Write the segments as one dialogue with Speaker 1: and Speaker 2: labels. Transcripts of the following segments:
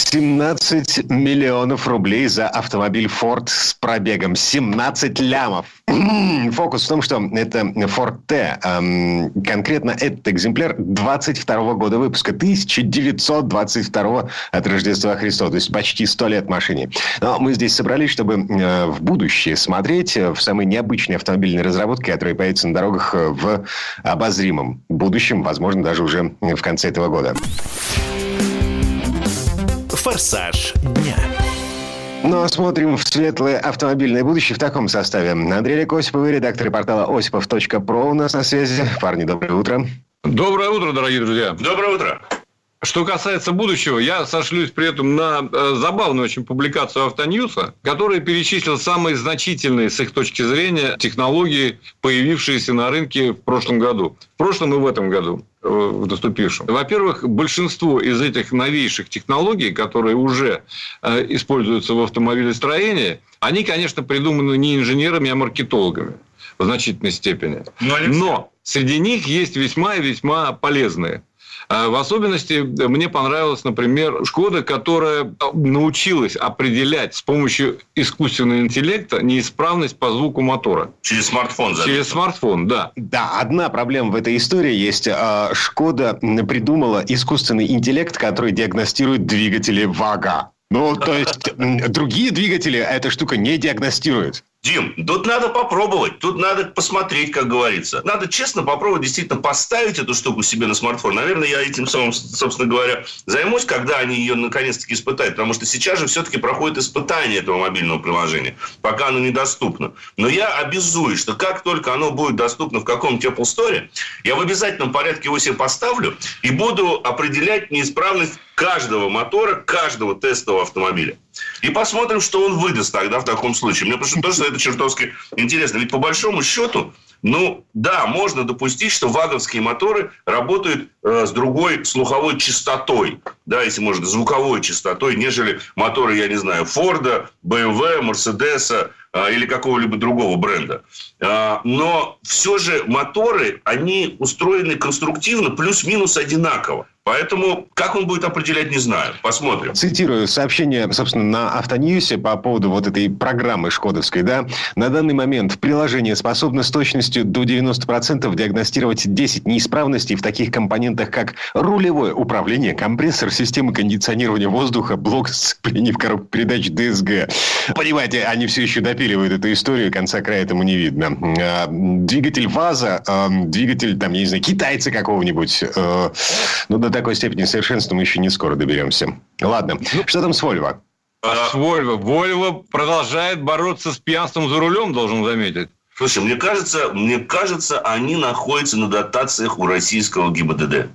Speaker 1: 17 миллионов рублей за автомобиль Ford с пробегом 17 лямов. Фокус в том, что это Ford T. Эм, конкретно этот экземпляр 22 года выпуска, 1922 от Рождества Христова, то есть почти 100 лет машине. Но мы здесь собрались, чтобы э, в будущее смотреть э, в самые необычные автомобильные разработки, которые появятся на дорогах э, в обозримом будущем, возможно, даже уже в конце этого года.
Speaker 2: «Форсаж дня».
Speaker 1: Ну, а смотрим в светлое автомобильное будущее в таком составе. Андрей Олег Осипов, редактор портала осипов.про у нас на связи. Парни, доброе утро.
Speaker 3: Доброе утро, дорогие друзья.
Speaker 4: Доброе утро.
Speaker 3: Что касается будущего, я сошлюсь при этом на э, забавную очень публикацию Автоньюса, которая перечислила самые значительные, с их точки зрения, технологии, появившиеся на рынке в прошлом году. В прошлом и в этом году э, в наступившем. Во-первых, большинство из этих новейших технологий, которые уже э, используются в автомобилестроении, они, конечно, придуманы не инженерами, а маркетологами в значительной степени.
Speaker 4: Но, Алексей-
Speaker 3: Но среди них есть весьма и весьма полезные. А В особенности мне понравилась, например, Шкода, которая научилась определять с помощью искусственного интеллекта неисправность по звуку мотора.
Speaker 4: Через смартфон заметил.
Speaker 3: Через смартфон, да.
Speaker 1: Да, одна проблема в этой истории есть. А, Шкода придумала искусственный интеллект, который диагностирует двигатели ВАГа. Ну, то есть, другие двигатели эта штука не диагностирует.
Speaker 4: Дим, тут надо попробовать, тут надо посмотреть, как говорится. Надо честно попробовать действительно поставить эту штуку себе на смартфон. Наверное, я этим самым, собственно говоря, займусь, когда они ее наконец-таки испытают. Потому что сейчас же все-таки проходит испытание этого мобильного приложения, пока оно недоступно. Но я обязуюсь, что как только оно будет доступно в каком-нибудь Apple Store, я в обязательном порядке его себе поставлю и буду определять неисправность каждого мотора, каждого тестового автомобиля. И посмотрим, что он выдаст тогда в таком случае. Мне просто тоже это чертовски интересно. Ведь по большому счету, ну да, можно допустить, что ваговские моторы работают э, с другой слуховой частотой, да, если можно, звуковой частотой, нежели моторы, я не знаю, Форда, BMW, Мерседеса э, или какого-либо другого бренда. Э, но все же моторы, они устроены конструктивно плюс-минус одинаково. Поэтому как он будет определять, не знаю. Посмотрим.
Speaker 1: Цитирую сообщение, собственно, на Автоньюсе по поводу вот этой программы шкодовской, да. На данный момент приложение способно с точностью до 90% диагностировать 10 неисправностей в таких компонентах, как рулевое управление, компрессор, система кондиционирования воздуха, блок сцеплений в коробке передач ДСГ. Понимаете, они все еще допиливают эту историю, конца края этому не видно. А, Двигатель ВАЗа, а, двигатель, там, я не знаю, китайца какого-нибудь, э, ну, до такой степени совершенства мы еще не скоро доберемся. Ладно, что там с Вольво?
Speaker 3: А с Вольво. Вольво продолжает бороться с пьянством за рулем, должен заметить.
Speaker 4: Слушай, мне кажется, мне кажется, они находятся на дотациях у российского ГИБДД.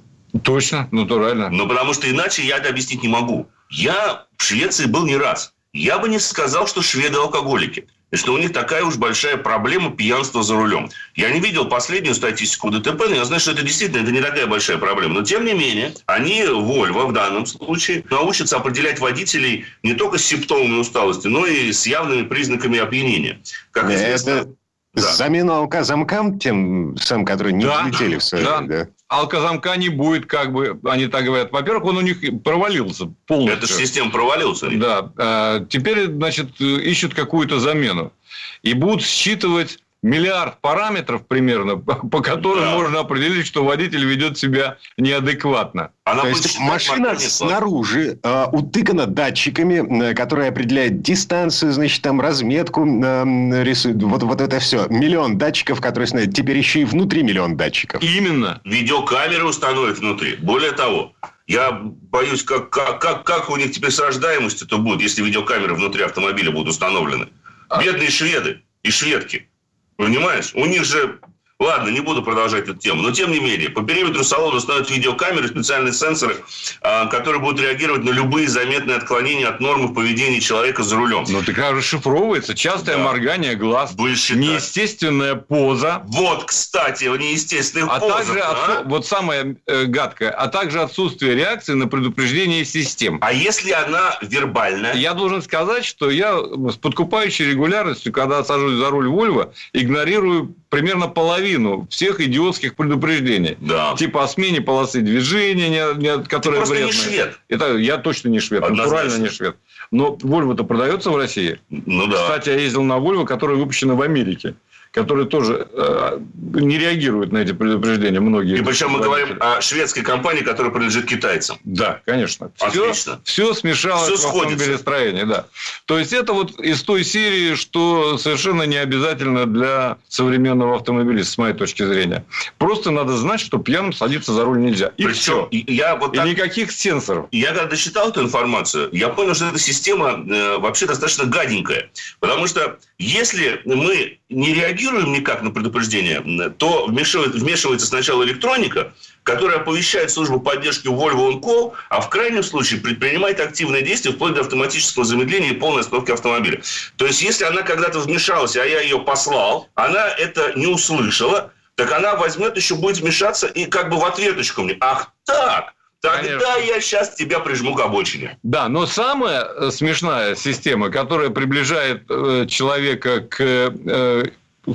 Speaker 3: Точно, натурально.
Speaker 4: Ну, потому что иначе я это объяснить не могу. Я в Швеции был не раз. Я бы не сказал, что шведы алкоголики. И что у них такая уж большая проблема пьянства за рулем. Я не видел последнюю статистику ДТП, но я знаю, что это действительно это не такая большая проблема. Но тем не менее, они, Вольво в данном случае, научатся определять водителей не только с симптомами усталости, но и с явными признаками опьянения. Как известно,
Speaker 1: Это
Speaker 4: Да.
Speaker 1: замена алка замкам тем самым, которые не
Speaker 3: Да,
Speaker 1: взлетели в свое
Speaker 3: да.
Speaker 1: время, да?
Speaker 3: Алкозамка не будет, как бы, они так говорят. Во-первых, он у них провалился полностью.
Speaker 4: эта же система них.
Speaker 3: Да. э, Теперь, значит, ищут какую-то замену. И будут считывать миллиард параметров примерно, по которым
Speaker 4: Да.
Speaker 3: можно определить, что водитель ведет себя неадекватно.
Speaker 4: Она
Speaker 1: То есть машина снаружи э, утыкана датчиками, э, которые определяют дистанцию, значит, там разметку э, рисуют. Вот, вот это все. Миллион датчиков, которые знают. Теперь еще и внутри миллион датчиков.
Speaker 3: Именно.
Speaker 4: Видеокамеры установят внутри. Более того, я боюсь, как, как, как, как у них теперь с рождаемостью это будет, если видеокамеры внутри автомобиля будут установлены.
Speaker 3: А.
Speaker 4: Бедные шведы и шведки. Понимаешь? У них же Ладно, не буду продолжать эту тему. Но, тем не менее, по периметру салона установят видеокамеры, специальные сенсоры, а, которые будут реагировать на любые заметные отклонения от нормы поведения человека за рулем.
Speaker 3: Ну, так расшифровывается. Частое да. моргание глаз, Больше неестественная поза.
Speaker 4: Вот, кстати, неестественная
Speaker 3: а
Speaker 4: поза.
Speaker 3: Также а? Вот самое э, гадкое. А также отсутствие реакции на предупреждение систем.
Speaker 4: А если она вербальная?
Speaker 3: Я должен сказать, что я с подкупающей регулярностью, когда сажусь за руль Вольво, игнорирую примерно половину всех идиотских предупреждений.
Speaker 4: Да.
Speaker 3: Типа о смене полосы движения, не, не, которая
Speaker 4: Ты просто не швед.
Speaker 3: Это, я точно не швед, Однозначно. натурально не швед. Но Вольво-то продается в России.
Speaker 4: Ну да.
Speaker 3: Кстати, я ездил на Вольво, которая выпущена в Америке которые тоже э, не реагируют на эти предупреждения. Многие.
Speaker 4: И причем мы говорим о шведской компании, которая принадлежит китайцам.
Speaker 3: Да, конечно.
Speaker 4: Отлично.
Speaker 3: Все, все смешалось все в автомобилестроении. Да. То есть, это вот из той серии, что совершенно не обязательно для современного автомобилиста, с моей точки зрения. Просто надо знать, что пьяным садиться за руль нельзя. И причем, все. Я вот так... И никаких сенсоров.
Speaker 4: Я когда читал эту информацию, я понял, что эта система э, вообще достаточно гаденькая. Потому что если мы не реагируем никак на предупреждение, то вмешивается, вмешивается сначала электроника, которая оповещает службу поддержки Volvo On Call, а в крайнем случае предпринимает активные действия вплоть до автоматического замедления и полной остановки автомобиля. То есть, если она когда-то вмешалась, а я ее послал, она это не услышала, так она возьмет еще будет вмешаться и как бы в ответочку мне. Ах так, Тогда Конечно. я сейчас тебя прижму к обочине.
Speaker 3: Да, но самая э, смешная система, которая приближает э, человека к, э,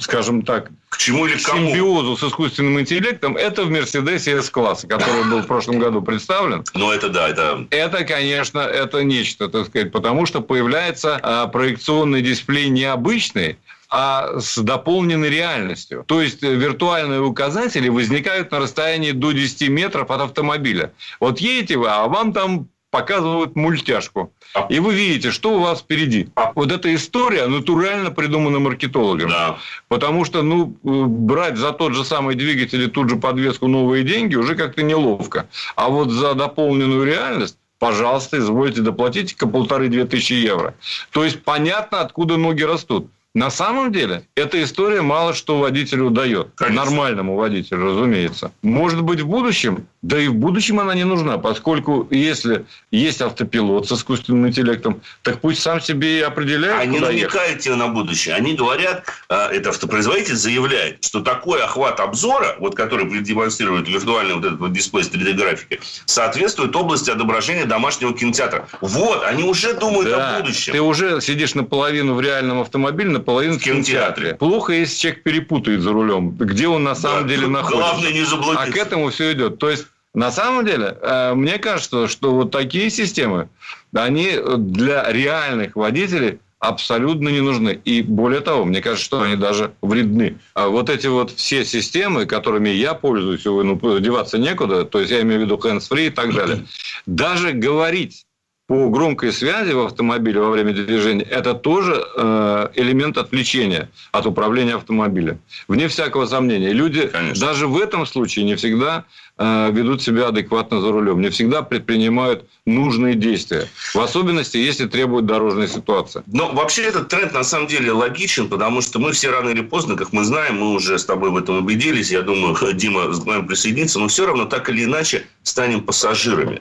Speaker 3: скажем так,
Speaker 4: к чему или к кому?
Speaker 3: симбиозу с искусственным интеллектом, это в Мерседесе S-класса, который был в прошлом году представлен.
Speaker 4: Ну, это да, это...
Speaker 3: Это, конечно, это нечто, так сказать, потому что появляется а, проекционный дисплей необычный, а с дополненной реальностью. То есть э, виртуальные указатели возникают на расстоянии до 10 метров от автомобиля. Вот едете вы, а вам там показывают мультяшку. А И вы видите, что у вас впереди. А вот эта история натурально придумана маркетологом.
Speaker 4: Да.
Speaker 3: Потому что ну, э, брать за тот же самый двигатель и тут же подвеску новые деньги уже как-то неловко. А вот за дополненную реальность пожалуйста, извольте доплатить-ка полторы-две тысячи евро. То есть, понятно, откуда ноги растут. На самом деле, эта история мало что водителю дает. Конечно. Нормальному водителю, разумеется. Может быть, в будущем да и в будущем она не нужна, поскольку если есть автопилот с искусственным интеллектом, так пусть сам себе и определяет,
Speaker 4: Они намекают тебе на будущее. Они говорят, а, это автопроизводитель заявляет, что такой охват обзора, вот который демонстрирует виртуальный вот этот вот дисплей с 3D-графикой, соответствует области отображения домашнего кинотеатра. Вот, они уже думают да, о будущем.
Speaker 3: Ты уже сидишь наполовину в реальном автомобиле, наполовину в кинотеатре. кинотеатре. Плохо, если человек перепутает за рулем, где он на самом да, деле находится.
Speaker 4: Главное не заблудиться.
Speaker 3: А к этому все идет. То есть на самом деле, э, мне кажется, что вот такие системы, они для реальных водителей абсолютно не нужны. И более того, мне кажется, что они даже вредны. А вот эти вот все системы, которыми я пользуюсь, ну, деваться некуда, то есть я имею в виду hands-free и так далее, даже говорить по громкой связи в автомобиле во время движения, это тоже э, элемент отвлечения от управления автомобилем. Вне всякого сомнения. Люди Конечно. даже в этом случае не всегда ведут себя адекватно за рулем, не всегда предпринимают нужные действия. В особенности, если требует дорожная ситуация.
Speaker 4: Но вообще этот тренд на самом деле логичен, потому что мы все рано или поздно, как мы знаем, мы уже с тобой в этом убедились, я думаю, Дима к нам присоединится, но все равно так или иначе станем пассажирами.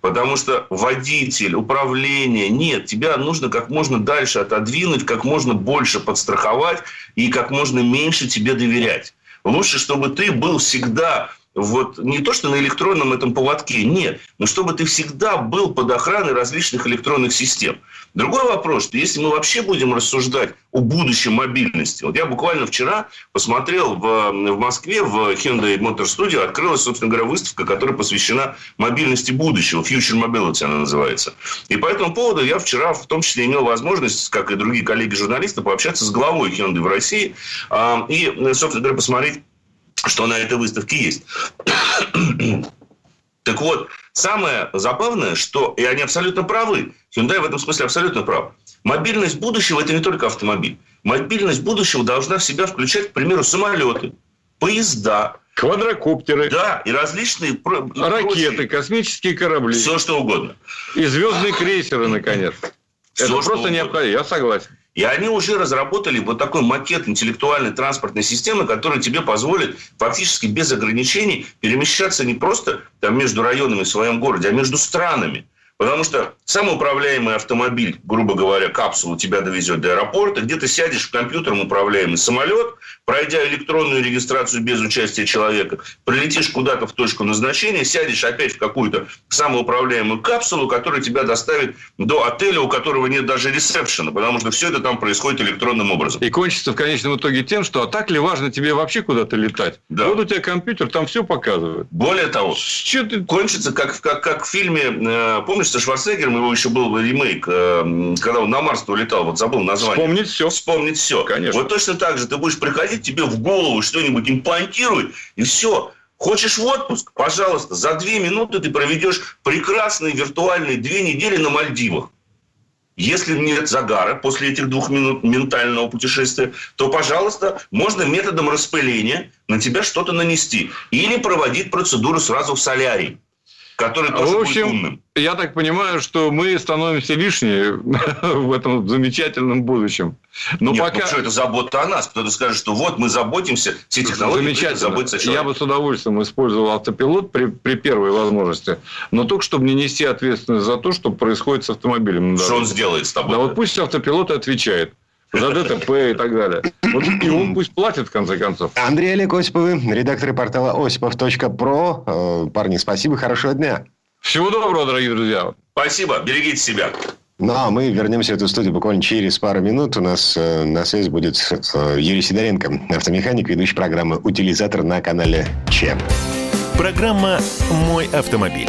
Speaker 4: Потому что водитель, управление, нет, тебя нужно как можно дальше отодвинуть, как можно больше подстраховать и как можно меньше тебе доверять. Лучше, чтобы ты был всегда вот не то, что на электронном этом поводке, нет, но чтобы ты всегда был под охраной различных электронных систем. Другой вопрос, что если мы вообще будем рассуждать о будущем мобильности, вот я буквально вчера посмотрел в, в Москве, в Hyundai Motor Studio открылась, собственно говоря, выставка, которая посвящена мобильности будущего, Future Mobility она называется. И по этому поводу я вчера в том числе имел возможность, как и другие коллеги-журналисты, пообщаться с главой Hyundai в России а, и, собственно говоря, посмотреть что на этой выставке есть. Так вот, самое забавное, что, и они абсолютно правы, Hyundai в этом смысле абсолютно прав, мобильность будущего – это не только автомобиль. Мобильность будущего должна в себя включать, к примеру, самолеты, поезда,
Speaker 3: Квадрокоптеры.
Speaker 4: Да, и различные...
Speaker 3: Ракеты, прочие. космические корабли.
Speaker 4: Все, что угодно.
Speaker 3: И звездные крейсеры, наконец. Все, Это просто необходимо, я согласен.
Speaker 4: И они уже разработали вот такой макет интеллектуальной транспортной системы, который тебе позволит фактически без ограничений перемещаться не просто там, между районами в своем городе, а между странами. Потому что самоуправляемый автомобиль, грубо говоря, капсулу тебя довезет до аэропорта, где ты сядешь в компьютером управляемый самолет, пройдя электронную регистрацию без участия человека, прилетишь куда-то в точку назначения, сядешь опять в какую-то самоуправляемую капсулу, которая тебя доставит до отеля, у которого нет даже ресепшена, потому что все это там происходит электронным образом.
Speaker 3: И кончится в конечном итоге тем, что а так ли важно тебе вообще куда-то летать? Да. Вот у тебя компьютер, там все показывает.
Speaker 4: Более того, Что ты... кончится как, как, как в фильме, э, помнишь, со Шварценеггером, его еще был ремейк, э, когда он на Марс улетал, вот забыл название.
Speaker 3: Вспомнить все.
Speaker 4: Вспомнить все.
Speaker 3: Конечно.
Speaker 4: Вот точно так же ты будешь приходить, тебе в голову что-нибудь имплантируют, и все. Хочешь в отпуск? Пожалуйста, за две минуты ты проведешь прекрасные виртуальные две недели на Мальдивах. Если нет загара после этих двух минут ментального путешествия, то, пожалуйста, можно методом распыления на тебя что-то нанести. Или проводить процедуру сразу в солярий который тоже
Speaker 3: в общем,
Speaker 4: будет умным.
Speaker 3: Я так понимаю, что мы становимся лишние в этом замечательном будущем.
Speaker 4: Но Нет, пока... ну что, это забота о нас. Кто-то скажет, что вот мы заботимся, все технологии
Speaker 3: Замечательно. заботятся о Я бы с удовольствием использовал автопилот при, при первой возможности, но только чтобы не нести ответственность за то, что происходит с автомобилем.
Speaker 4: Что он сделает с тобой?
Speaker 3: Да, вот пусть автопилот отвечает за ДТП и так далее. Вот, и он пусть платит, в конце концов.
Speaker 1: Андрей Олег Осиповы, редактор портала осипов.про. Э, парни, спасибо, хорошего дня.
Speaker 3: Всего доброго, дорогие друзья.
Speaker 4: Спасибо, берегите себя.
Speaker 1: Ну, а мы вернемся в эту студию буквально через пару минут. У нас э, на связи будет э, Юрий Сидоренко, автомеханик, ведущий программы «Утилизатор» на канале ЧЕП.
Speaker 2: Программа «Мой автомобиль».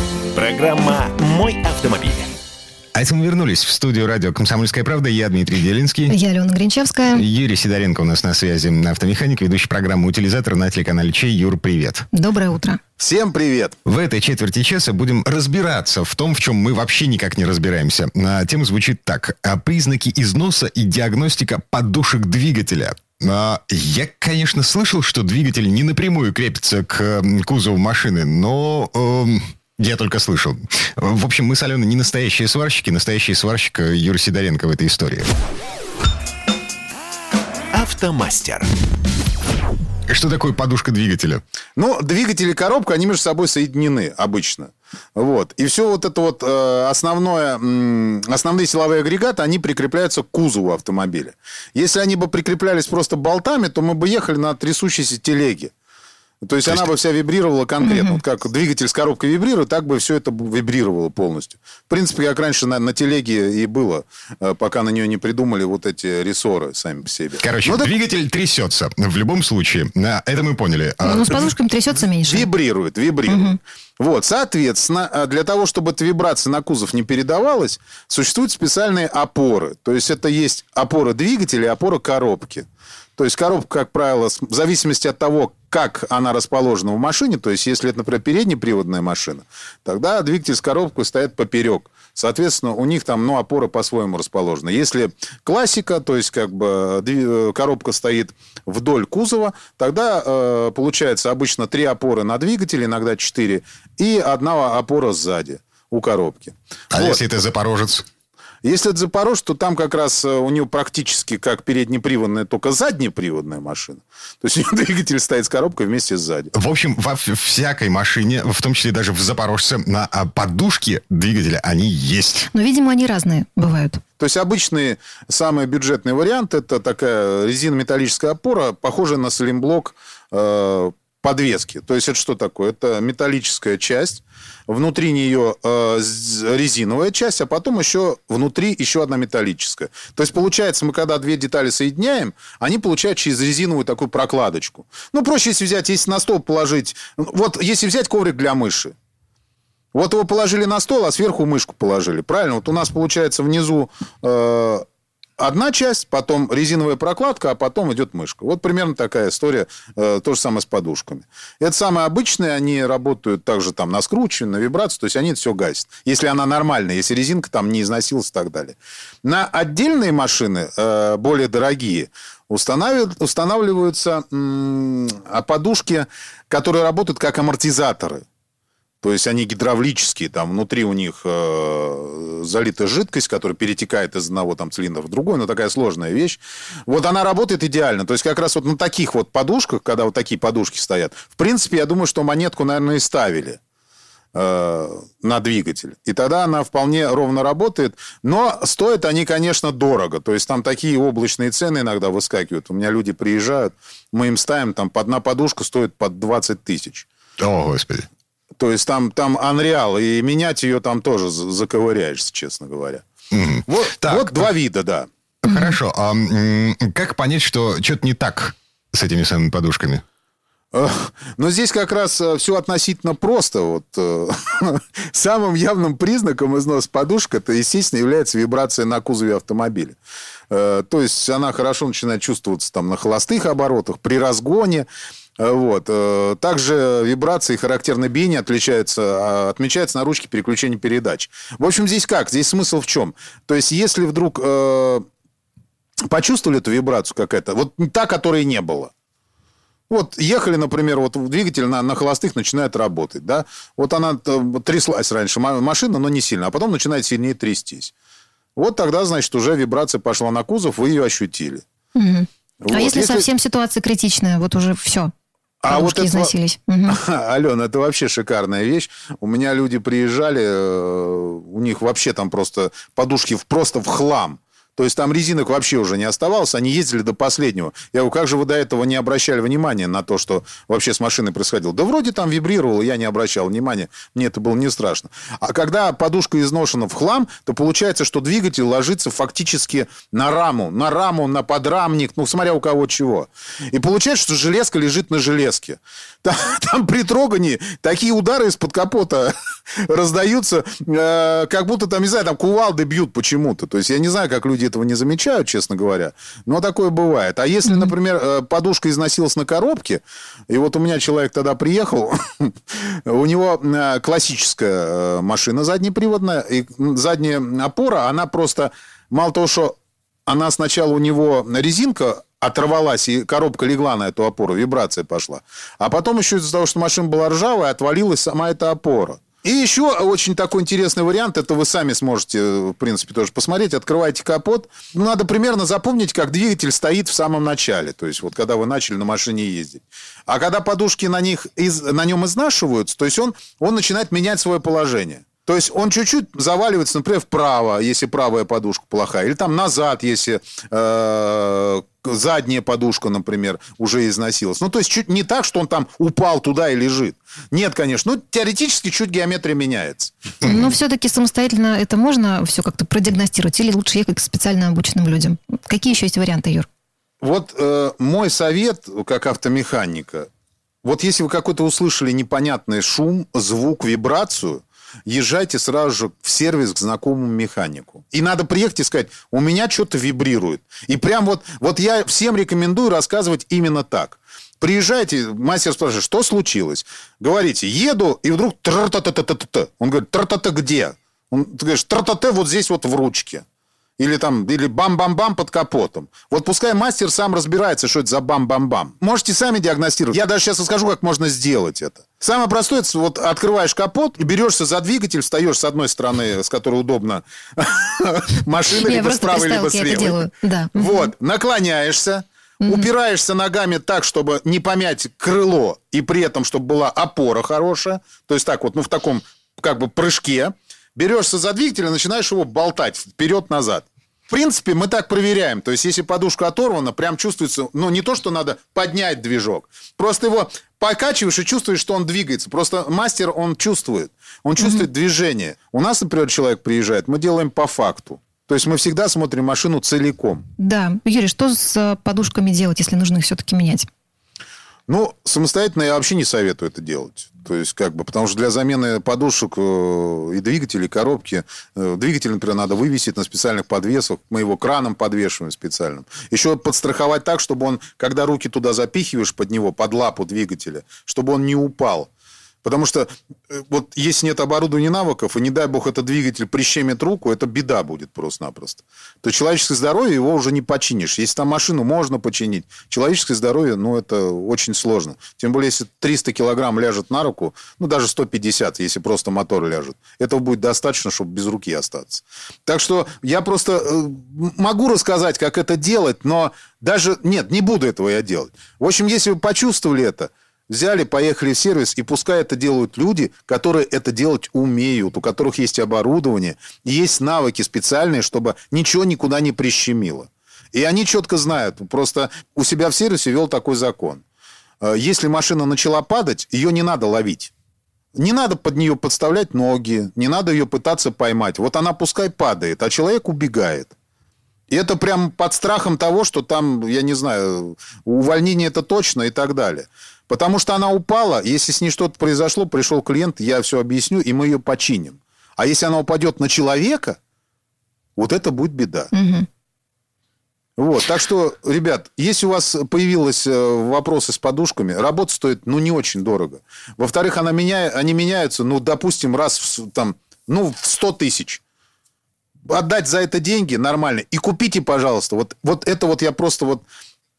Speaker 2: Программа «Мой автомобиль».
Speaker 1: А это мы вернулись в студию радио «Комсомольская правда». Я Дмитрий Делинский.
Speaker 5: Я Алена Гринчевская.
Speaker 1: Юрий Сидоренко у нас на связи. Автомеханик, ведущий программу «Утилизатор» на телеканале Чей. Юр, привет.
Speaker 5: Доброе утро.
Speaker 6: Всем привет!
Speaker 1: В этой четверти часа будем разбираться в том, в чем мы вообще никак не разбираемся. А, тема звучит так. А признаки износа и диагностика подушек двигателя. А, я, конечно, слышал, что двигатель не напрямую крепится к кузову машины, но... Э, я только слышал. В общем, мы с Аленой не настоящие сварщики. Настоящий сварщик Юрий Сидоренко в этой истории.
Speaker 2: Автомастер.
Speaker 1: Что такое подушка двигателя?
Speaker 6: Ну, двигатель и коробка, они между собой соединены обычно. Вот. И все вот это вот э, основное, э, основные силовые агрегаты, они прикрепляются к кузову автомобиля. Если они бы прикреплялись просто болтами, то мы бы ехали на трясущейся телеге. То есть, То она бы вся вибрировала конкретно. Вот как двигатель с коробкой вибрирует, так бы все это вибрировало полностью. В принципе, как раньше на, на телеге и было, э, пока на нее не придумали вот эти рессоры сами по себе.
Speaker 1: Короче, ну, двигатель так... трясется в любом случае. Это мы поняли.
Speaker 5: А ну, с подушками трясется меньше.
Speaker 6: Вибрирует, вибрирует. Угу. Вот, соответственно, а для того, чтобы эта вибрация на кузов не передавалась, существуют специальные опоры. То есть, это есть опора двигателя и опора коробки. То есть коробка, как правило, в зависимости от того, как она расположена в машине, то есть если это, например, переднеприводная машина, тогда двигатель с коробкой стоят поперек. Соответственно, у них там ну, опора по-своему расположена. Если классика, то есть как бы э, коробка стоит вдоль кузова, тогда э, получается обычно три опоры на двигателе, иногда четыре, и одна опора сзади у коробки.
Speaker 1: А вот. если это запорожец?
Speaker 6: Если это Запорожье, то там как раз э, у него практически как переднеприводная, только заднеприводная машина. То есть у него двигатель стоит с коробкой вместе сзади.
Speaker 1: В общем, во всякой машине, в том числе даже в Запорожце, на а, подушке двигателя они есть.
Speaker 5: Но, видимо, они разные бывают.
Speaker 6: То есть обычный самый бюджетный вариант это такая резинометаллическая опора, похожая на слимблок э, подвески. То есть это что такое? Это металлическая часть, внутри нее э, резиновая часть, а потом еще внутри еще одна металлическая. То есть получается, мы когда две детали соединяем, они получают через резиновую такую прокладочку. Ну, проще если взять, если на стол положить... Вот если взять коврик для мыши, Вот его положили на стол, а сверху мышку положили. Правильно? Вот у нас получается внизу э, одна часть, потом резиновая прокладка, а потом идет мышка. Вот примерно такая история. Э, то же самое с подушками. Это самые обычные, они работают также там на скручивание, на вибрацию, то есть они это все гасят. Если она нормальная, если резинка там не износилась и так далее. На отдельные машины, э, более дорогие, устанавливают, устанавливаются а подушки, которые работают как амортизаторы. То есть они гидравлические, там внутри у них э, залита жидкость, которая перетекает из одного там цилиндра в другой, но такая сложная вещь. Вот она работает идеально. То есть как раз вот на таких вот подушках, когда вот такие подушки стоят, в принципе, я думаю, что монетку, наверное, и ставили э, на двигатель. И тогда она вполне ровно работает. Но стоят они, конечно, дорого. То есть там такие облачные цены иногда выскакивают. У меня люди приезжают, мы им ставим, там одна подушка стоит под 20 тысяч.
Speaker 7: О, Господи.
Speaker 6: То есть там, там Unreal, и менять ее там тоже за- заковыряешься, честно говоря.
Speaker 7: Мгм.
Speaker 6: Вот,
Speaker 7: Так.
Speaker 6: вот два вида, да.
Speaker 7: Хорошо. А как понять, что что-то не так с этими самыми подушками?
Speaker 6: Но здесь как раз все относительно просто. Вот, э, самым явным признаком износа подушек это, естественно, является вибрация на кузове автомобиля. Э, То есть она хорошо начинает чувствоваться там на холостых оборотах, при разгоне. Э, Вот. Э, Также вибрации и характерное биение отличаются, а, отмечаются на ручке переключения передач. В общем, здесь как? Здесь смысл в чем? То есть, если вдруг э, почувствовали эту вибрацию какая-то, вот та, которой не было, вот ехали, например, вот двигатель на, на холостых начинает работать, да, вот она э, тряслась раньше, ма- машина, но не сильно, а потом начинает сильнее трястись. Вот тогда, значит, уже вибрация пошла на кузов, вы ее ощутили.
Speaker 5: Мгм.
Speaker 6: Вот.
Speaker 5: А если, совсем ситуация критичная, вот уже все,
Speaker 6: А вот это-
Speaker 5: износились. Мгм.
Speaker 6: Алена, это вообще шикарная вещь. У меня люди приезжали, э, у них вообще там просто подушки просто в хлам. То есть там резинок вообще уже не оставалось, они ездили до последнего. Я говорю, как же вы до этого не обращали внимания на то, что вообще с машиной происходило? Да вроде там вибрировало, я не обращал внимания, мне это было не страшно. А когда подушка изношена в хлам, то получается, что двигатель ложится фактически на раму, на раму, на подрамник, ну, смотря у кого чего. И получается, что железка лежит на железке. Там, там при трогании такие удары из-под капота раздаются, э, как будто там, не знаю, там кувалды бьют почему-то. То есть я не знаю, как люди этого не замечают, честно говоря, но такое бывает. А если, например, э, подушка износилась на коробке, и вот у меня человек тогда приехал, у него э, классическая э, машина заднеприводная, и задняя опора, она просто, мало того, что она сначала у него резинка оторвалась, и коробка легла на эту опору, вибрация пошла. А потом еще из-за того, что машина была ржавая, отвалилась сама эта опора. И еще очень такой интересный вариант, это вы сами сможете, в принципе, тоже посмотреть. Открываете капот. Ну, надо примерно запомнить, как двигатель стоит в самом начале. То есть, вот когда вы начали на машине ездить. А когда подушки на, них из, на нем изнашиваются, то есть он, он начинает менять свое положение. То есть он чуть-чуть заваливается, например, вправо, если правая подушка плохая, или там назад, если э, задняя подушка, например, уже износилась. Ну, то есть чуть не так, что он там упал туда и лежит. Нет, конечно. Ну, теоретически чуть геометрия меняется.
Speaker 5: Но все-таки самостоятельно это можно все как-то продиагностировать или лучше ехать к специально обученным людям? Какие еще есть варианты, Юр?
Speaker 6: Вот э, мой совет, как автомеханика, вот если вы какой-то услышали непонятный шум, звук, вибрацию, езжайте сразу же в сервис к знакомому механику. И надо приехать и сказать, у меня что-то вибрирует. И прям вот, вот я всем рекомендую рассказывать именно так. Приезжайте, мастер спрашивает, что случилось? Говорите, еду, и вдруг тра-та-та-та-та-та. Он говорит, тра-та-та где? Он, ты говоришь, тра-та-та вот здесь вот в ручке. Или там, или бам-бам-бам под капотом. Вот пускай мастер сам разбирается, что это за бам-бам-бам. Можете сами диагностировать. Я даже сейчас расскажу, как можно сделать это. Самое простое, это вот открываешь капот, берешься за двигатель, встаешь с одной стороны, с которой удобно машина, либо справа, либо слева. Вот, наклоняешься, упираешься ногами так, чтобы не помять крыло, и при этом, чтобы была опора хорошая. То есть так вот, ну, в таком как бы прыжке. Берешься за двигатель и начинаешь его болтать вперед-назад. В принципе, мы так проверяем. То есть, если подушка оторвана, прям чувствуется, ну, не то, что надо поднять движок. Просто его покачиваешь и чувствуешь, что он двигается. Просто мастер, он чувствует. Он чувствует движение. У нас, например, человек приезжает, мы делаем по факту. То есть, мы всегда смотрим машину целиком.
Speaker 5: Да. Юрий, что с подушками делать, если нужно их все-таки менять?
Speaker 6: Ну, самостоятельно я вообще не советую это делать. То есть, как бы, потому что для замены подушек э, и двигателей, коробки, э, двигатель, например, надо вывесить на специальных подвесах. Мы его краном подвешиваем специальным. Еще подстраховать так, чтобы он, когда руки туда запихиваешь под него, под лапу двигателя, чтобы он не упал. Потому что э, вот если нет оборудования навыков, и не дай бог этот двигатель прищемит руку, это беда будет просто-напросто. То человеческое здоровье его уже не починишь. Если там машину можно починить, человеческое здоровье, ну, это очень сложно. Тем более, если 300 килограмм ляжет на руку, ну, даже 150, если просто мотор ляжет, этого будет достаточно, чтобы без руки остаться. Так что я просто э, могу рассказать, как это делать, но даже... Нет, не буду этого я делать. В общем, если вы почувствовали это, Взяли, поехали в сервис, и пускай это делают люди, которые это делать умеют, у которых есть оборудование, есть навыки специальные, чтобы ничего никуда не прищемило. И они четко знают. Просто у себя в сервисе вел такой закон. Э, если машина начала падать, ее не надо ловить. Не надо под нее подставлять ноги, не надо ее пытаться поймать. Вот она пускай падает, а человек убегает. И это прям под страхом того, что там, я не знаю, увольнение это точно и так далее. Потому что она упала, если с ней что-то произошло, пришел клиент, я все объясню, и мы ее починим. А если она упадет на человека, вот это будет беда. Угу. Вот, так что, ребят, если у вас появились э, вопросы с подушками, работа стоит, ну, не очень дорого. Во-вторых, она меня, они меняются, ну, допустим, раз в, там, ну, в 100 тысяч. Отдать за это деньги нормально. И купите, пожалуйста. Вот, вот это вот я просто вот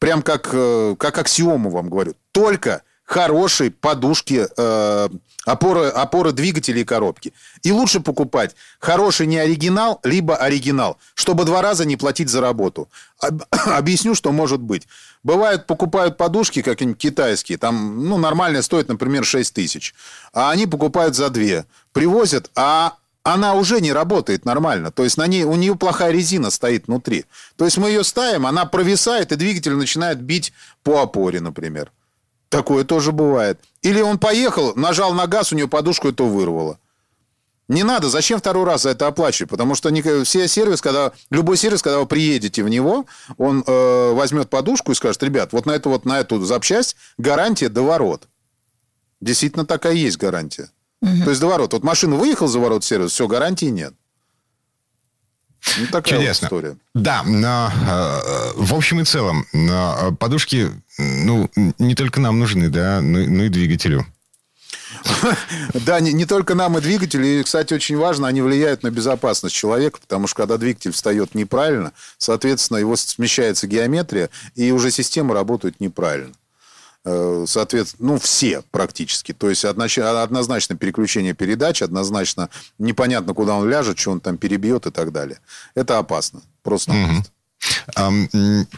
Speaker 6: прям как, э, как аксиому вам говорю. Только хорошие подушки, э, опоры, опоры двигателей и коробки. И лучше покупать хороший не оригинал, либо оригинал, чтобы два раза не платить за работу. Объясню, что может быть. Бывает, покупают подушки какие-нибудь китайские, там, ну, нормальные стоят, например, 6 тысяч, а они покупают за 2. Привозят, а она уже не работает нормально. То есть на ней, у нее плохая резина стоит внутри. То есть мы ее ставим, она провисает, и двигатель начинает бить по опоре, например. Такое тоже бывает. Или он поехал, нажал на газ, у нее подушку это вырвало. Не надо, зачем второй раз за это оплачивать? Потому что все сервис, когда, любой сервис, когда вы приедете в него, он э, возьмет подушку и скажет, ребят, вот на эту, вот на эту запчасть гарантия до ворот. Действительно такая есть гарантия. Угу. То есть до ворот. Вот машина выехала за ворот сервис, все, гарантии нет.
Speaker 7: Ну, такая Чудесно. Вот история. Да, но, э, в общем и целом, но подушки, ну, не только нам нужны, да, но, но и двигателю.
Speaker 6: Да, не, не только нам и двигателю. И, кстати, очень важно, они влияют на безопасность человека, потому что когда двигатель встает неправильно, соответственно, его смещается геометрия, и уже система работает неправильно. Э, соответственно, ну, все практически. То есть однозначно переключение передач, однозначно непонятно, куда он ляжет, что он там перебьет и так далее. Это опасно. Просто угу.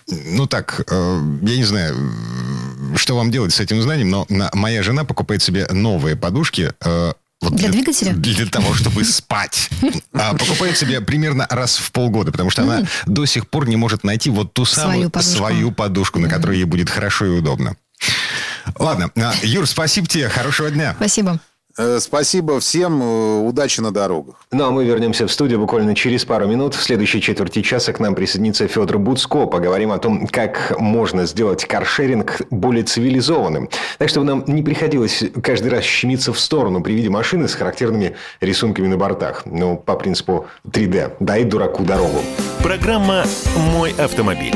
Speaker 7: Ну так, э, я не знаю, что вам делать с этим знанием, но моя жена покупает себе новые подушки.
Speaker 5: Э, вот для, для двигателя?
Speaker 7: Для того, чтобы спать. А покупает себе примерно раз в полгода, потому что она до сих пор не может найти вот ту самую свою подушку, на которой ей будет хорошо и удобно. Ладно. А, Юр, спасибо тебе. Хорошего дня.
Speaker 5: Спасибо.
Speaker 6: Э, спасибо всем. Э, удачи на дорогах.
Speaker 1: Ну, а мы вернемся в студию буквально через пару минут. В следующей четверти часа к нам присоединится Федор Буцко. Поговорим о том, как можно сделать каршеринг более цивилизованным. Так, чтобы нам не приходилось каждый раз щемиться в сторону при виде машины с характерными рисунками на бортах. Ну, по принципу 3D. Дай дураку дорогу.
Speaker 2: Программа «Мой автомобиль».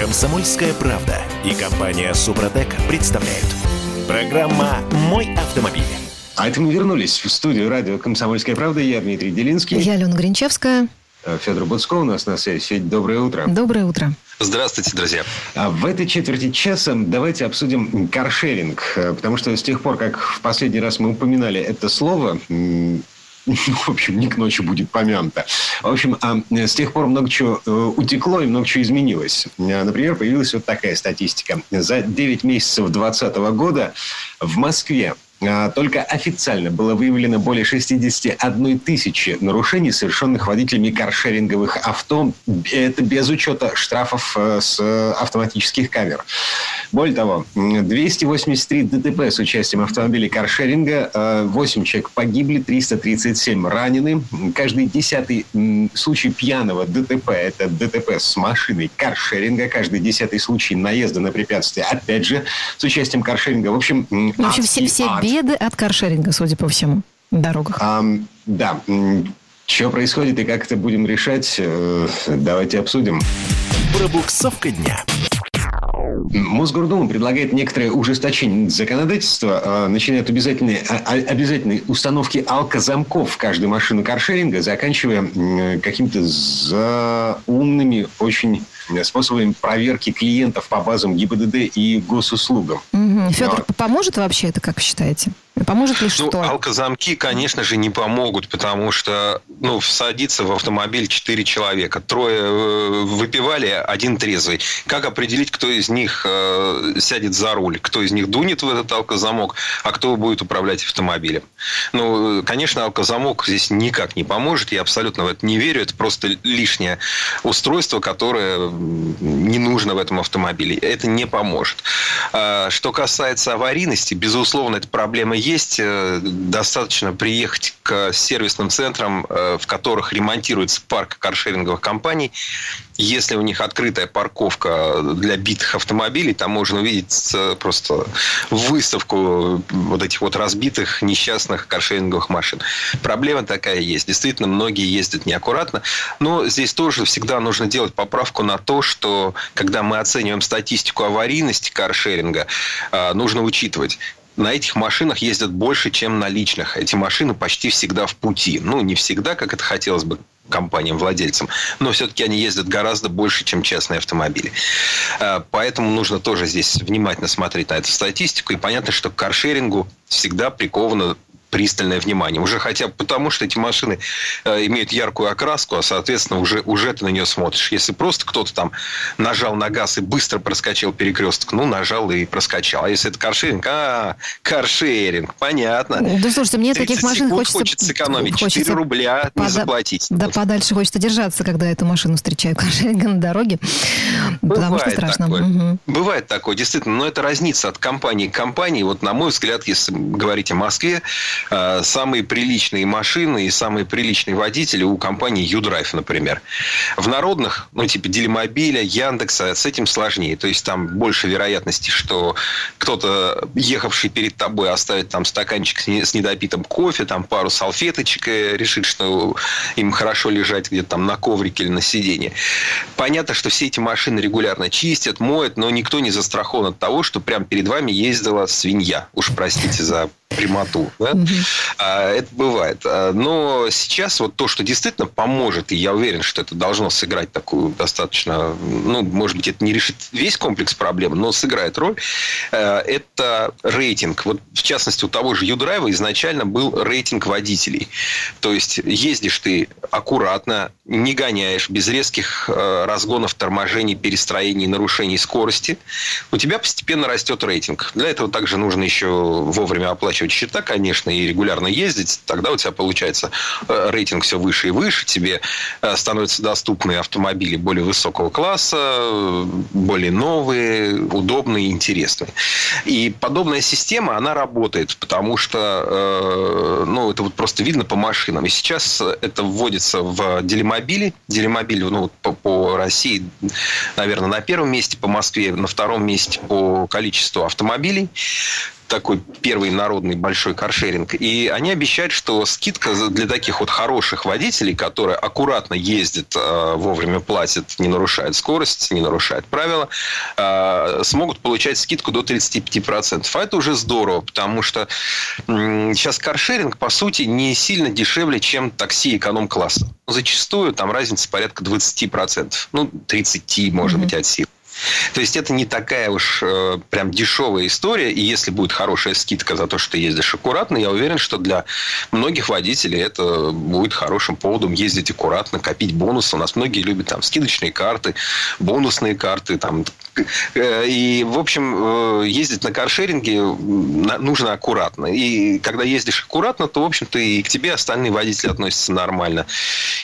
Speaker 2: Комсомольская правда и компания Супротек представляют. Программа «Мой автомобиль».
Speaker 1: А это мы вернулись в студию радио «Комсомольская правда». Я Дмитрий Делинский.
Speaker 5: Я Алена Гринчевская.
Speaker 1: Э, Федор Буцко у нас на связи. Федь, доброе утро.
Speaker 5: Доброе утро.
Speaker 8: Здравствуйте, друзья.
Speaker 1: А в этой четверти часа давайте обсудим каршеринг. Э, потому что с тех пор, как в последний раз мы упоминали это слово, в общем, не к ночи будет помянуто. В общем, а, с тех пор много чего э, утекло и много чего изменилось. Э, например, появилась вот такая статистика. За 9 месяцев 2020 года в Москве только официально было выявлено более 61 тысячи нарушений, совершенных водителями каршеринговых авто. Это без учета штрафов э, с автоматических камер. Более того, 283 ДТП с участием автомобилей каршеринга, 8 э, человек погибли, 337 ранены. Каждый десятый случай пьяного ДТП – это ДТП с машиной каршеринга. Каждый десятый случай наезда на препятствие, опять же, с участием каршеринга. В общем,
Speaker 5: в общем все, все беды от каршеринга, судя по всему, на дорогах.
Speaker 1: А, да. Что происходит и как это будем решать, э, давайте обсудим.
Speaker 2: Пробуксовка дня.
Speaker 1: Мосгордума предлагает некоторое ужесточение законодательства, а, начиная от обязательной, а, а, обязательной установки алкозамков в каждую машину каршеринга, заканчивая какими-то заумными очень способами проверки клиентов по базам ГИБДД и госуслугам.
Speaker 5: Угу. Федор, Но... поможет вообще это, как вы считаете? Поможет ли ну, что?
Speaker 8: алкозамки, конечно же, не помогут, потому что ну, садится в автомобиль 4 человека. Трое э, выпивали, один трезвый. Как определить, кто из них э, сядет за руль? Кто из них дунет в этот алкозамок, а кто будет управлять автомобилем? Ну, конечно, алкозамок здесь никак не поможет. Я абсолютно в это не верю. Это просто лишнее устройство, которое не нужно в этом автомобиле. Это не поможет. А, что касается аварийности, безусловно, эта проблема есть. Э, достаточно приехать к сервисным центрам, э, в которых ремонтируется парк каршеринговых компаний. Если у них открытая парковка для битых автомобилей, там можно увидеть просто выставку вот этих вот разбитых несчастных каршеринговых машин. Проблема такая есть. Действительно, многие ездят неаккуратно. Но здесь тоже всегда нужно делать поправку на то, что когда мы оцениваем статистику аварийности каршеринга, нужно учитывать, на этих машинах ездят больше, чем на личных. Эти машины почти всегда в пути. Ну, не всегда, как это хотелось бы компаниям-владельцам, но все-таки они ездят гораздо больше, чем частные автомобили. А, поэтому нужно тоже здесь внимательно смотреть на эту статистику. И понятно, что к каршерингу всегда приковано пристальное внимание. Уже хотя бы потому, что эти машины э, имеют яркую окраску, а, соответственно, уже, уже ты на нее смотришь. Если просто кто-то там нажал на газ и быстро проскочил перекресток, ну, нажал и проскочил. А если это каршеринг, а, каршеринг, понятно.
Speaker 5: Да, слушайте, мне таких машин хочется...
Speaker 8: хочется сэкономить, хочется 4 рубля пода... не заплатить.
Speaker 5: Да, подальше хочется держаться, когда эту машину встречаю каршеринга на дороге, Бывает потому что страшно.
Speaker 8: Такое. Угу. Бывает такое, действительно, но это разница от компании к компании. Вот, на мой взгляд, если говорить о Москве, самые приличные машины и самые приличные водители у компании Юдрайв, например. В народных, ну, типа Делимобиля, Яндекса, с этим сложнее. То есть, там больше вероятности, что кто-то, ехавший перед тобой, оставит там стаканчик с недопитым кофе, там пару салфеточек и решит, что им хорошо лежать где-то там на коврике или на сиденье. Понятно, что все эти машины регулярно чистят, моют, но никто не застрахован от того, что прямо перед вами ездила свинья. Уж простите за прямоту. Да? Угу. А, это бывает. А, но сейчас вот то, что действительно поможет, и я уверен, что это должно сыграть такую достаточно, ну, может быть, это не решит весь комплекс проблем, но сыграет роль, а, это рейтинг. Вот, в частности, у того же Юдрайва изначально был рейтинг водителей. То есть, ездишь ты аккуратно, не гоняешь, без резких разгонов, торможений, перестроений, нарушений скорости, у тебя постепенно растет рейтинг. Для этого также нужно еще вовремя оплачивать оплачивать счета, конечно, и регулярно ездить, тогда у тебя получается э, рейтинг все выше и выше, тебе э, становятся доступны автомобили более высокого класса, более новые, удобные, интересные. И подобная система, она работает, потому что, э, ну, это вот просто видно по машинам. И сейчас это вводится в делимобили. Делимобиль, ну, по, по России, наверное, на первом месте, по Москве на втором месте по количеству автомобилей такой первый народный большой каршеринг. И они обещают, что скидка для таких вот хороших водителей, которые аккуратно ездят, э, вовремя платят, не нарушают скорость, не нарушают правила, э, смогут получать скидку до 35%. А это уже здорово, потому что сейчас каршеринг, по сути, не сильно дешевле, чем такси эконом-класса. Зачастую там разница порядка 20%. Ну, 30, может mm-hmm. быть, от сил. То есть это не такая уж э, прям дешевая история. И если будет хорошая скидка за то, что ты ездишь аккуратно, я уверен, что для многих водителей это будет хорошим поводом ездить аккуратно, копить бонусы. У нас многие любят там скидочные карты, бонусные карты. Там. Э, и, в общем, э, ездить на каршеринге нужно аккуратно. И когда ездишь аккуратно, то, в общем-то, и к тебе остальные водители относятся нормально.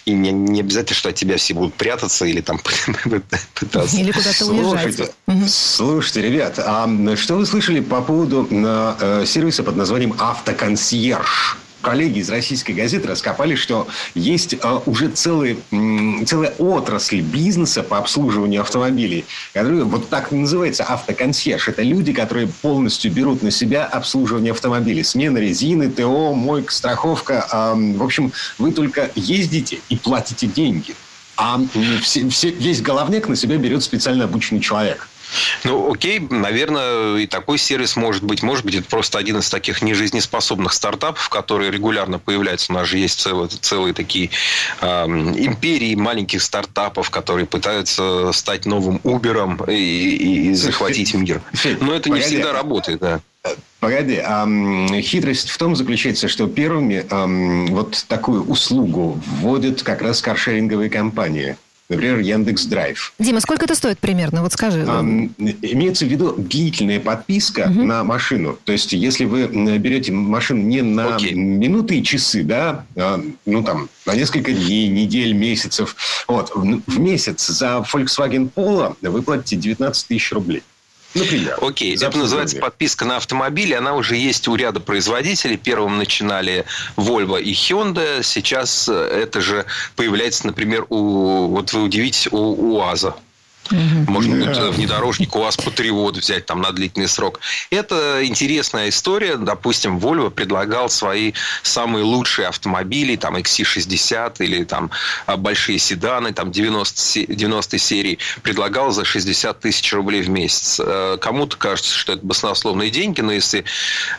Speaker 8: И не, не обязательно, что от тебя все будут прятаться или там
Speaker 5: пытаться... Или куда-то уезжать.
Speaker 1: Слушайте, ребят, а что вы слышали по поводу э, сервиса под названием «Автоконсьерж»? Коллеги из российской газеты раскопали, что есть э, уже целые, э, целая отрасль бизнеса по обслуживанию автомобилей, который вот так называется автоконсьерж. Это люди, которые полностью берут на себя обслуживание автомобилей. Смена резины, ТО, мойка, страховка. Э, в общем, вы только ездите и платите деньги. А все, все, весь головняк на себя берет специально обученный человек.
Speaker 8: Ну, окей, наверное, и такой сервис может быть. Может быть, это просто один из таких нежизнеспособных стартапов, которые регулярно появляются. У нас же есть целые, целые такие э, империи маленьких стартапов, которые пытаются стать новым Uber и, и захватить мир. Но это не всегда работает, да.
Speaker 1: Погоди, а хитрость в том заключается, что первыми а, вот такую услугу вводят как раз каршеринговые компании. Например, Яндекс Драйв.
Speaker 5: Дима, сколько это стоит примерно? Вот скажи. А,
Speaker 1: имеется в виду длительная подписка угу. на машину. То есть, если вы берете машину не на Окей. минуты и часы, да, а, ну там на несколько дней, недель, месяцев, вот в месяц за Volkswagen Polo вы платите 19 тысяч рублей.
Speaker 8: Например. Окей, это называется подписка на автомобили. Она уже есть у ряда производителей. Первым начинали Volvo и Hyundai. Сейчас это же появляется, например, у, вот вы удивитесь, у УАЗа. Угу. Можно будет yeah. внедорожник у вас Патриот взять там на длительный срок. Это интересная история. Допустим, Volvo предлагал свои самые лучшие автомобили, там XC60 или там а, большие седаны, там 90, 90 серии, предлагал за 60 тысяч рублей в месяц. Э, кому-то кажется, что это баснословные деньги, но если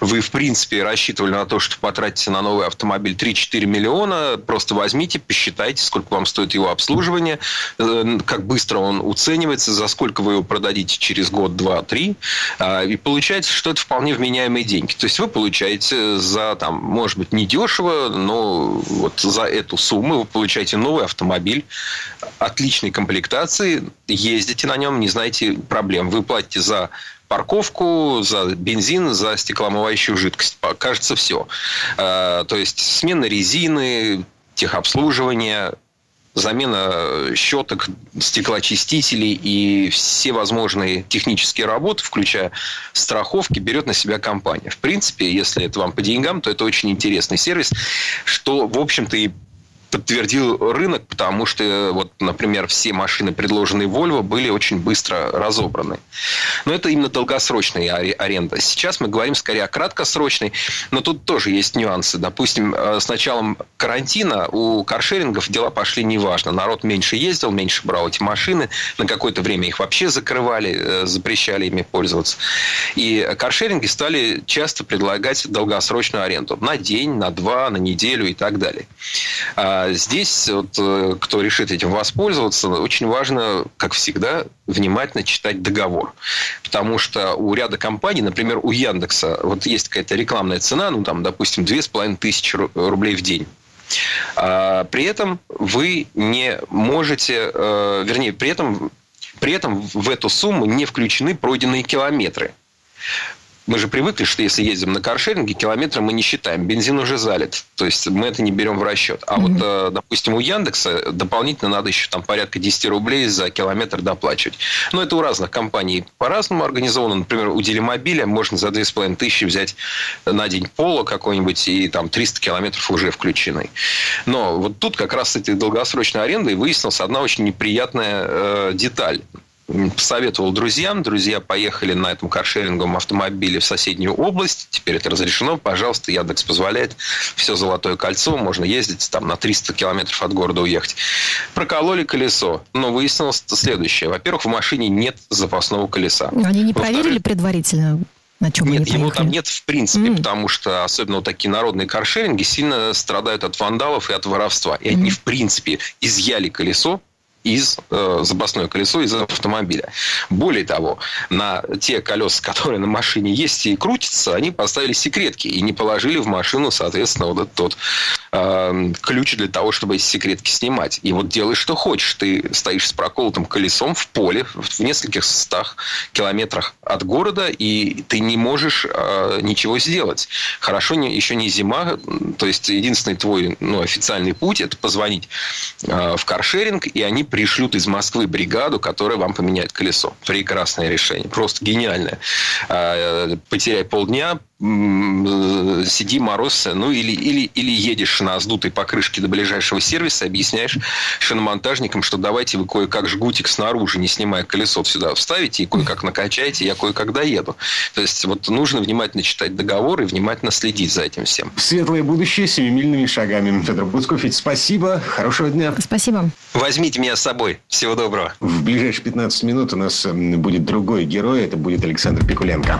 Speaker 8: вы, в принципе, рассчитывали на то, что потратите на новый автомобиль 3-4 миллиона, просто возьмите, посчитайте, сколько вам стоит его обслуживание, э, как быстро он уценит оценивается, за сколько вы его продадите через год, два, три, а, и получается, что это вполне вменяемые деньги. То есть вы получаете за, там, может быть, недешево, но вот за эту сумму вы получаете новый автомобиль отличной комплектации, ездите на нем, не знаете проблем. Вы платите за парковку, за бензин, за стеклоомывающую жидкость. Кажется, все. А, то есть смена резины, техобслуживание, замена щеток, стеклоочистителей и все возможные технические работы, включая страховки, берет на себя компания. В принципе, если это вам по деньгам, то это очень интересный сервис, что, в общем-то, и подтвердил рынок, потому что, вот, например, все машины, предложенные Volvo, были очень быстро разобраны. Но это именно долгосрочная аренда. Сейчас мы говорим скорее о краткосрочной, но тут тоже есть нюансы. Допустим, э, с началом карантина у каршерингов дела пошли неважно. Народ меньше ездил, меньше брал эти машины. На какое-то время их вообще закрывали, э, запрещали ими пользоваться. И каршеринги стали часто предлагать долгосрочную аренду. На день, на два, на неделю и так далее. А здесь, вот, э, кто решит этим воспользоваться, очень важно, как всегда, внимательно читать договор. Потому что у ряда компаний, например, у Яндекса, вот есть какая-то рекламная цена, ну, там, допустим, 2500 рублей в день. А при этом вы не можете, э, вернее, при этом, при этом в эту сумму не включены пройденные километры. Мы же привыкли, что если ездим на каршеринге, километры мы не считаем. Бензин уже залит. То есть мы это не берем в расчет. А mm-hmm. вот, э, допустим, у Яндекса дополнительно надо еще там порядка 10 рублей за километр доплачивать. Но это у разных компаний по-разному организовано. Например, у Делимобиля можно за 2,5 тысячи взять на день пола какой-нибудь, и там 300 километров уже включены. Но вот тут как раз с этой долгосрочной арендой выяснилась одна очень неприятная э, деталь посоветовал друзьям. Друзья поехали на этом каршеринговом автомобиле в соседнюю область. Теперь это разрешено. Пожалуйста, Яндекс позволяет. Все золотое кольцо. Можно ездить там на 300 километров от города уехать. Прокололи колесо. Но выяснилось следующее. Во-первых, в машине нет запасного колеса.
Speaker 5: Они не проверили предварительно? На чем
Speaker 8: нет, его там нет в принципе, mm. потому что особенно вот такие народные каршеринги сильно страдают от вандалов и от воровства. И mm. они в принципе изъяли колесо, из э, запасное колесо из автомобиля. Более того, на те колеса, которые на машине есть и крутятся, они поставили секретки и не положили в машину, соответственно, вот этот тот э, ключ для того, чтобы эти секретки снимать. И вот делай, что хочешь. Ты стоишь с проколотым колесом в поле в нескольких стах километрах от города, и ты не можешь э, ничего сделать. Хорошо, не, еще не зима, то есть единственный твой ну, официальный путь это позвонить э, в каршеринг, и они пришлют из Москвы бригаду, которая вам поменяет колесо. Прекрасное решение, просто гениальное. Э, потеряй полдня, сиди морозься, ну или, или, или едешь на сдутой покрышке до ближайшего сервиса, объясняешь шиномонтажникам, что давайте вы кое-как жгутик снаружи, не снимая колесо, сюда вставите и кое-как накачаете, я кое-как доеду. То есть вот нужно внимательно читать договор и внимательно следить за этим всем.
Speaker 1: Светлое будущее семимильными шагами. Федор Буцков, спасибо, хорошего дня.
Speaker 5: Спасибо.
Speaker 8: Возьмите меня с собой. Всего доброго.
Speaker 1: В ближайшие 15 минут у нас будет другой герой, это будет Александр Пикуленко.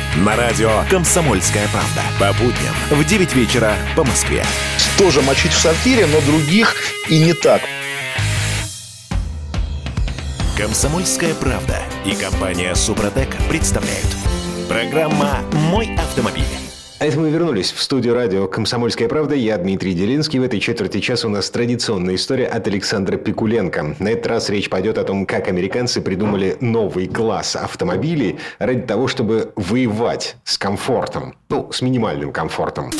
Speaker 2: На радио «Комсомольская правда». По будням в 9 вечера по Москве.
Speaker 9: Тоже мочить в сортире, но других и не так.
Speaker 2: «Комсомольская правда» и компания «Супротек» представляют. Программа «Мой автомобиль».
Speaker 1: А это мы вернулись в студию радио «Комсомольская правда». Я Дмитрий Делинский. В этой четверти часа у нас традиционная история от Александра Пикуленко. На этот раз речь пойдет о том, как американцы придумали новый класс автомобилей ради того, чтобы воевать с комфортом. Ну, с минимальным комфортом.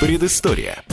Speaker 2: Предыстория.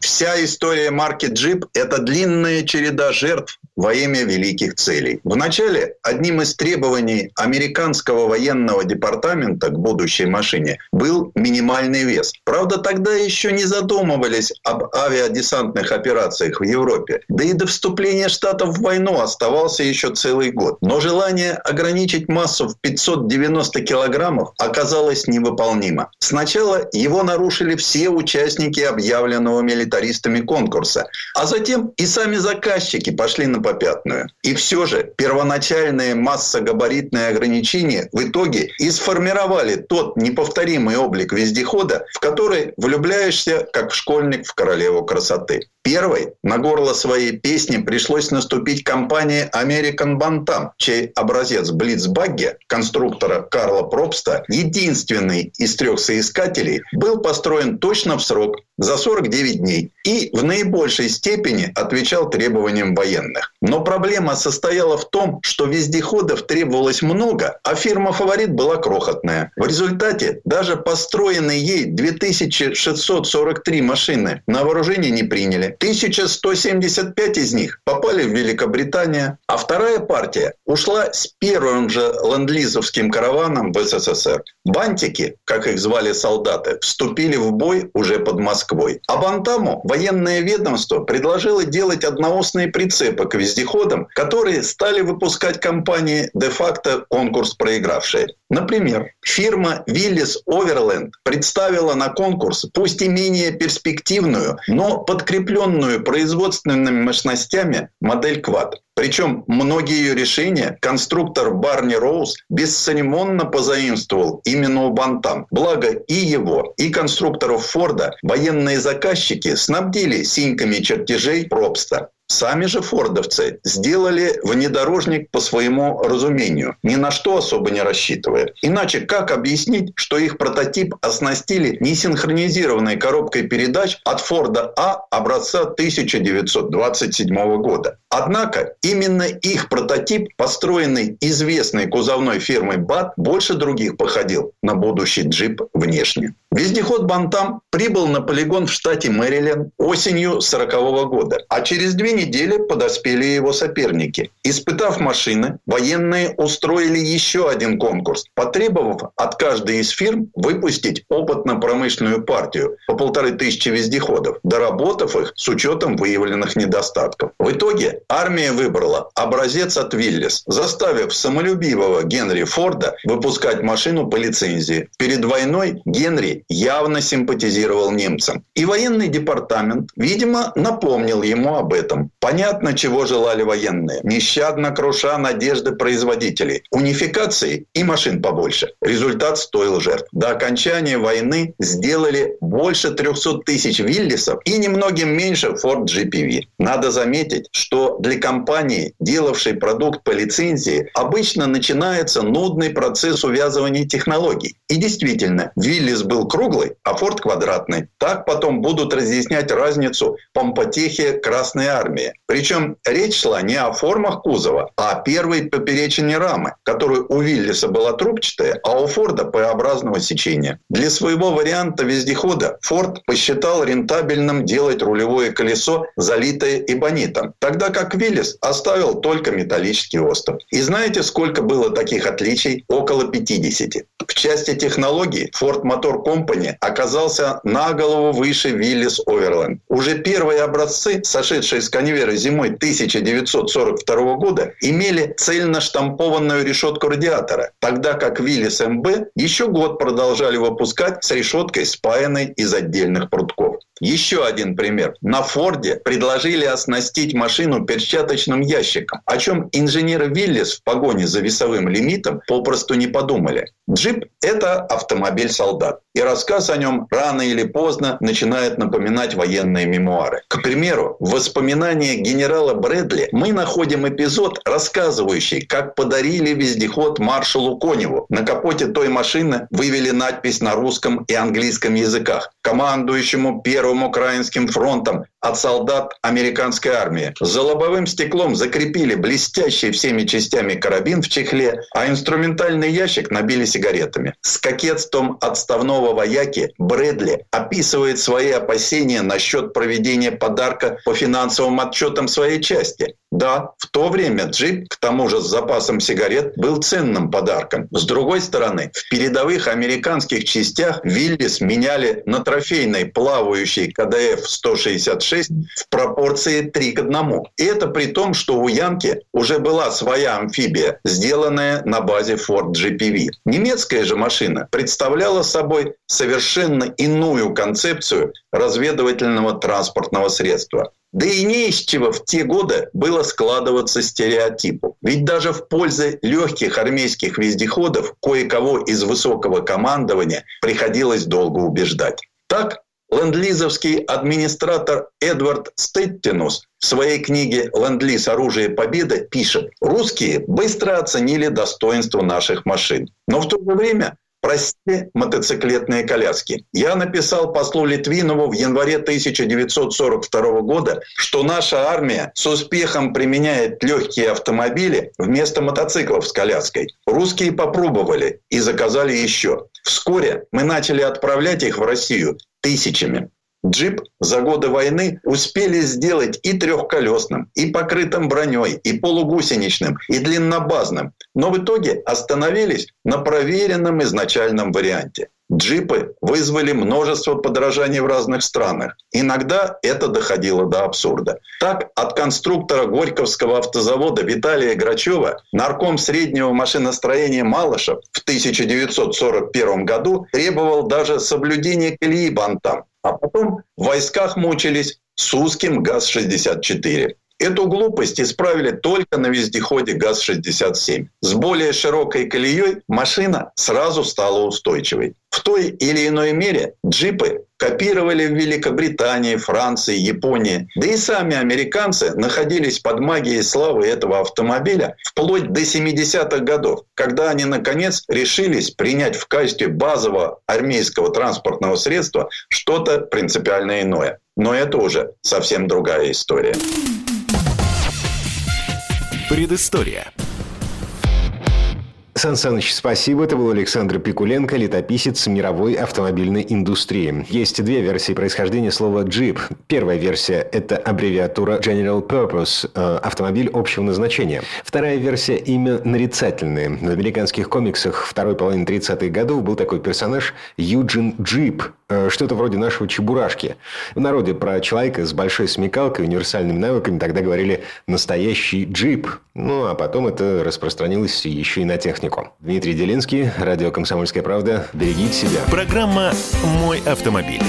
Speaker 10: Вся история марки Jeep – это длинная череда жертв во имя великих целей. Вначале одним из требований американского военного департамента к будущей машине был минимальный вес. Правда, тогда еще не задумывались об авиадесантных операциях в Европе. Да и до вступления Штатов в войну оставался еще целый год. Но желание ограничить массу в 590 килограммов оказалось невыполнимо. Сначала его нарушили все участники объявленного милитаристами конкурса, а затем и сами заказчики пошли на попятную. И все же первоначальные массогабаритные ограничения в итоге и сформировали тот неповторимый облик вездехода, в который влюбляешься как школьник в королеву красоты. Первой на горло своей песни пришлось наступить компании American Bantam, чей образец Блицбагги, конструктора Карла Пробста, единственный из трех соискателей, был построен точно в срок за 49 дней и в наибольшей степени отвечал требованиям военных. Но проблема состояла в том, что вездеходов требовалось много, а фирма-фаворит была крохотная. В результате даже построенные ей 2643 машины на вооружение не приняли. 1175 из них попали в Великобританию, а вторая партия ушла с первым же ленд-лизовским караваном в СССР. Бантики, как их звали солдаты, вступили в бой уже под Москвой. А Бантаму военное ведомство предложило делать одноосные прицепы к вездеходам, которые стали выпускать компании де-факто конкурс проигравшие. Например, фирма Willis Overland представила на конкурс, пусть и менее перспективную, но подкрепленную производственными мощностями модель Quad. Причем многие ее решения конструктор Барни Роуз бесцеремонно позаимствовал именно у Бантам. Благо и его, и конструкторов Форда военные заказчики снабдили синьками чертежей Пробста. Сами же фордовцы сделали внедорожник по своему разумению, ни на что особо не рассчитывая. Иначе как объяснить, что их прототип оснастили несинхронизированной коробкой передач от Форда А образца 1927 года? Однако именно их прототип, построенный известной кузовной фирмой БАТ, больше других походил на будущий джип внешне. Вездеход «Бантам» прибыл на полигон в штате Мэриленд осенью 40 года, а через две недели подоспели его соперники. Испытав машины, военные устроили еще один конкурс, потребовав от каждой из фирм выпустить опытно-промышленную партию по полторы тысячи вездеходов, доработав их с учетом выявленных недостатков. В итоге армия выбрала образец от Виллис, заставив самолюбивого Генри Форда выпускать машину по лицензии. Перед войной Генри явно симпатизировал немцам. И военный департамент, видимо, напомнил ему об этом. Понятно, чего желали военные. Нещадно круша надежды производителей. Унификации и машин побольше. Результат стоил жертв. До окончания войны сделали больше 300 тысяч Виллисов и немногим меньше Ford GPV. Надо заметить, что для компании, делавшей продукт по лицензии, обычно начинается нудный процесс увязывания технологий. И действительно, Виллис был круглый, а Форд квадратный. Так потом будут разъяснять разницу помпотехи Красной Армии. Причем речь шла не о формах кузова, а о первой поперечине рамы, которая у Виллиса была трубчатая, а у Форда П-образного сечения. Для своего варианта вездехода Форд посчитал рентабельным делать рулевое колесо, залитое эбонитом, тогда как Виллис оставил только металлический остов. И знаете, сколько было таких отличий? Около 50. В части технологий Ford Motor Company оказался на голову выше Willys Overland. Уже первые образцы, сошедшие с конвейера зимой 1942 года, имели цельно штампованную решетку радиатора, тогда как Willys MB еще год продолжали выпускать с решеткой, спаянной из отдельных прутков. Еще один пример. На Форде предложили оснастить машину перчаточным ящиком, о чем инженеры Виллис в погоне за весовым лимитом попросту не подумали. Джип – это автомобиль-солдат. И рассказ о нем рано или поздно начинает напоминать военные мемуары. К примеру, в воспоминании генерала Брэдли мы находим эпизод, рассказывающий, как подарили вездеход маршалу Коневу. На капоте той машины вывели надпись на русском и английском языках. Командующему Первым Украинским фронтом от солдат американской армии. За лобовым стеклом закрепили блестящий всеми частями карабин в чехле, а инструментальный ящик набили сигаретами. С кокетством отставного вояки Брэдли описывает свои опасения насчет проведения подарка по финансовым отчетам своей части. Да, в то время джип, к тому же с запасом сигарет, был ценным подарком. С другой стороны, в передовых американских частях Виллис меняли на трофейной плавающей КДФ-166 в пропорции 3 к 1. И это при том, что у Янки уже была своя амфибия, сделанная на базе Ford GPV. Немецкая же машина представляла собой совершенно иную концепцию разведывательного транспортного средства. Да и не из чего в те годы было складываться стереотипу. Ведь даже в пользу легких армейских вездеходов кое-кого из высокого командования приходилось долго убеждать. Так, ленд-лизовский администратор Эдвард Стеттинус в своей книге «Ленд-лиз. Оружие победы» пишет, русские быстро оценили достоинство наших машин. Но в то же время Прости мотоциклетные коляски. Я написал послу Литвинову в январе 1942 года, что наша армия с успехом применяет легкие автомобили вместо мотоциклов с коляской. Русские попробовали и заказали еще. Вскоре мы начали отправлять их в Россию тысячами. Джип за годы войны успели сделать и трехколесным, и покрытым броней, и полугусеничным, и длиннобазным, но в итоге остановились на проверенном изначальном варианте. Джипы вызвали множество подражаний в разных странах. Иногда это доходило до абсурда. Так, от конструктора Горьковского автозавода Виталия Грачева нарком среднего машиностроения Малышев в 1941 году требовал даже соблюдения колеи бантам. А потом в войсках мучились с узким ГАЗ-64. Эту глупость исправили только на вездеходе ГАЗ-67. С более широкой колеей машина сразу стала устойчивой. В той или иной мере джипы копировали в Великобритании, Франции, Японии. Да и сами американцы находились под магией славы этого автомобиля вплоть до 70-х годов, когда они, наконец, решились принять в качестве базового армейского транспортного средства что-то принципиально иное. Но это уже совсем другая история.
Speaker 2: Предыстория.
Speaker 1: Сан Саныч, спасибо. Это был Александр Пикуленко, летописец мировой автомобильной индустрии. Есть две версии происхождения слова «джип». Первая версия – это аббревиатура General Purpose э, – автомобиль общего назначения. Вторая версия – имя нарицательное. В американских комиксах второй половины 30-х годов был такой персонаж Юджин Джип, что-то вроде нашего Чебурашки. В народе про человека с большой смекалкой универсальными навыками тогда говорили «настоящий джип». Ну, а потом это распространилось еще и на технику. Дмитрий Делинский, радио «Комсомольская правда». Берегите себя.
Speaker 2: Программа «Мой автомобиль».